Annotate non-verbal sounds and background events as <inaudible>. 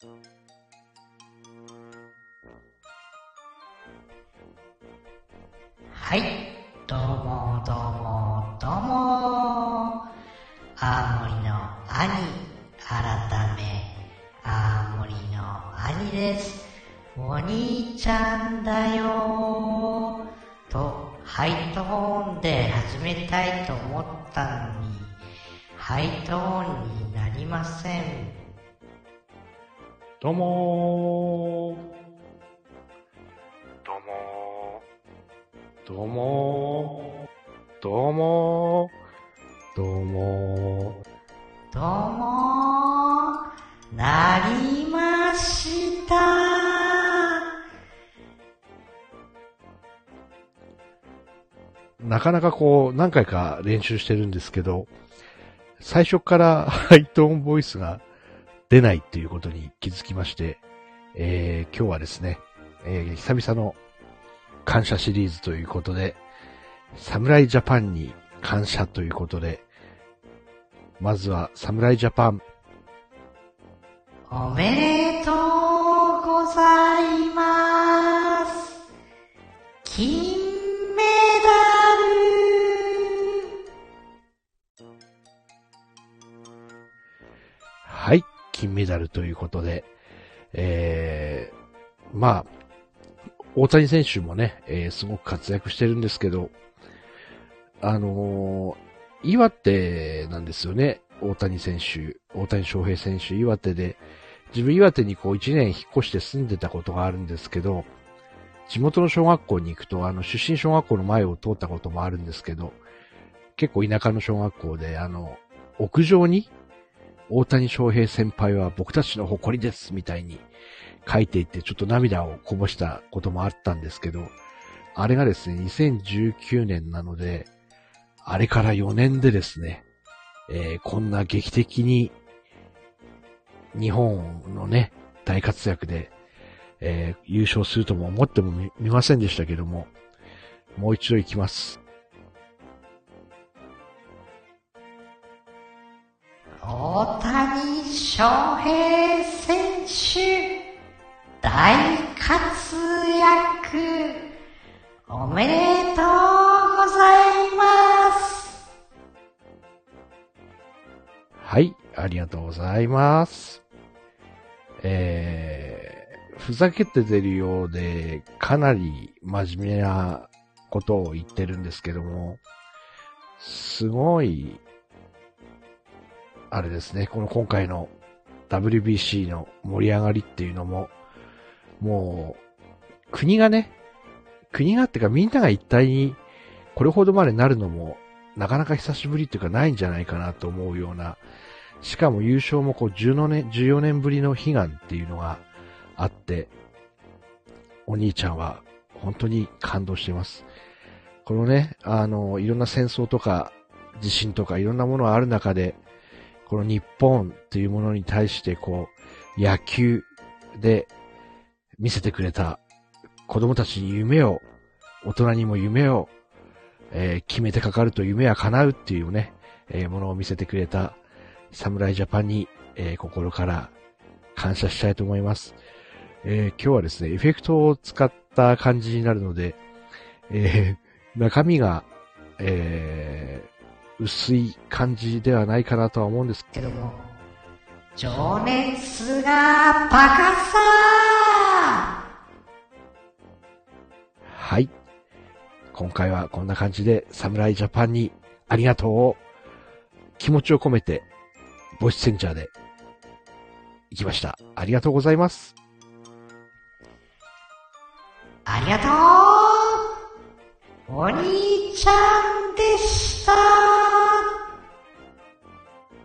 はい、どうもどうもどうも。青森の兄、改め、青森の兄です。お兄ちゃんだよと、ハイトーンで始めたいと思ったのに、ハイトーンになりません。どうもどうもー。どうもー。どうもー。どうもどうもなりました。ー。なかなかこう、何回か練習してるんですけど、最初から <laughs> ハイトーンボイスが出ないっていうことに気づきまして、えー、今日はですね、えー、久々の感謝シリーズということで、侍ジャパンに感謝ということで、まずは侍ジャパン、おめで金メダルということで、えー、まあ、大谷選手もね、えーすごく活躍してるんですけど、あのー岩手なんですよね、大谷選手、大谷翔平選手、岩手で、自分岩手にこう一年引っ越して住んでたことがあるんですけど、地元の小学校に行くと、あの、出身小学校の前を通ったこともあるんですけど、結構田舎の小学校で、あの、屋上に、大谷翔平先輩は僕たちの誇りです、みたいに書いていて、ちょっと涙をこぼしたこともあったんですけど、あれがですね、2019年なので、あれから4年でですね、えーこんな劇的に、日本のね、大活躍で、えー優勝するとも思ってもみませんでしたけども、もう一度行きます。翔平選手、大活躍。おめでとうございます。はい、ありがとうございます。えー、ふざけて出るようで、かなり真面目なことを言ってるんですけども、すごい、あれですね、この今回の WBC の盛り上がりっていうのも、もう、国がね、国がってかみんなが一体にこれほどまでなるのも、なかなか久しぶりっていうかないんじゃないかなと思うような、しかも優勝もこう14年、14年ぶりの悲願っていうのがあって、お兄ちゃんは本当に感動してます。このね、あの、いろんな戦争とか地震とかいろんなものがある中で、この日本っていうものに対してこう、野球で見せてくれた子供たちに夢を、大人にも夢を、えー決めてかかると夢は叶うっていうね、えーものを見せてくれた侍ジャパンに、えー心から感謝したいと思います。えー今日はですね、エフェクトを使った感じになるので、えー中身が、えー薄い感じではないかなとは思うんですけども、情熱がバカさはい。今回はこんな感じで、侍ジャパンにありがとうを気持ちを込めて、ボイスセンジャーで行きました。ありがとうございます。ありがとうお兄ちゃん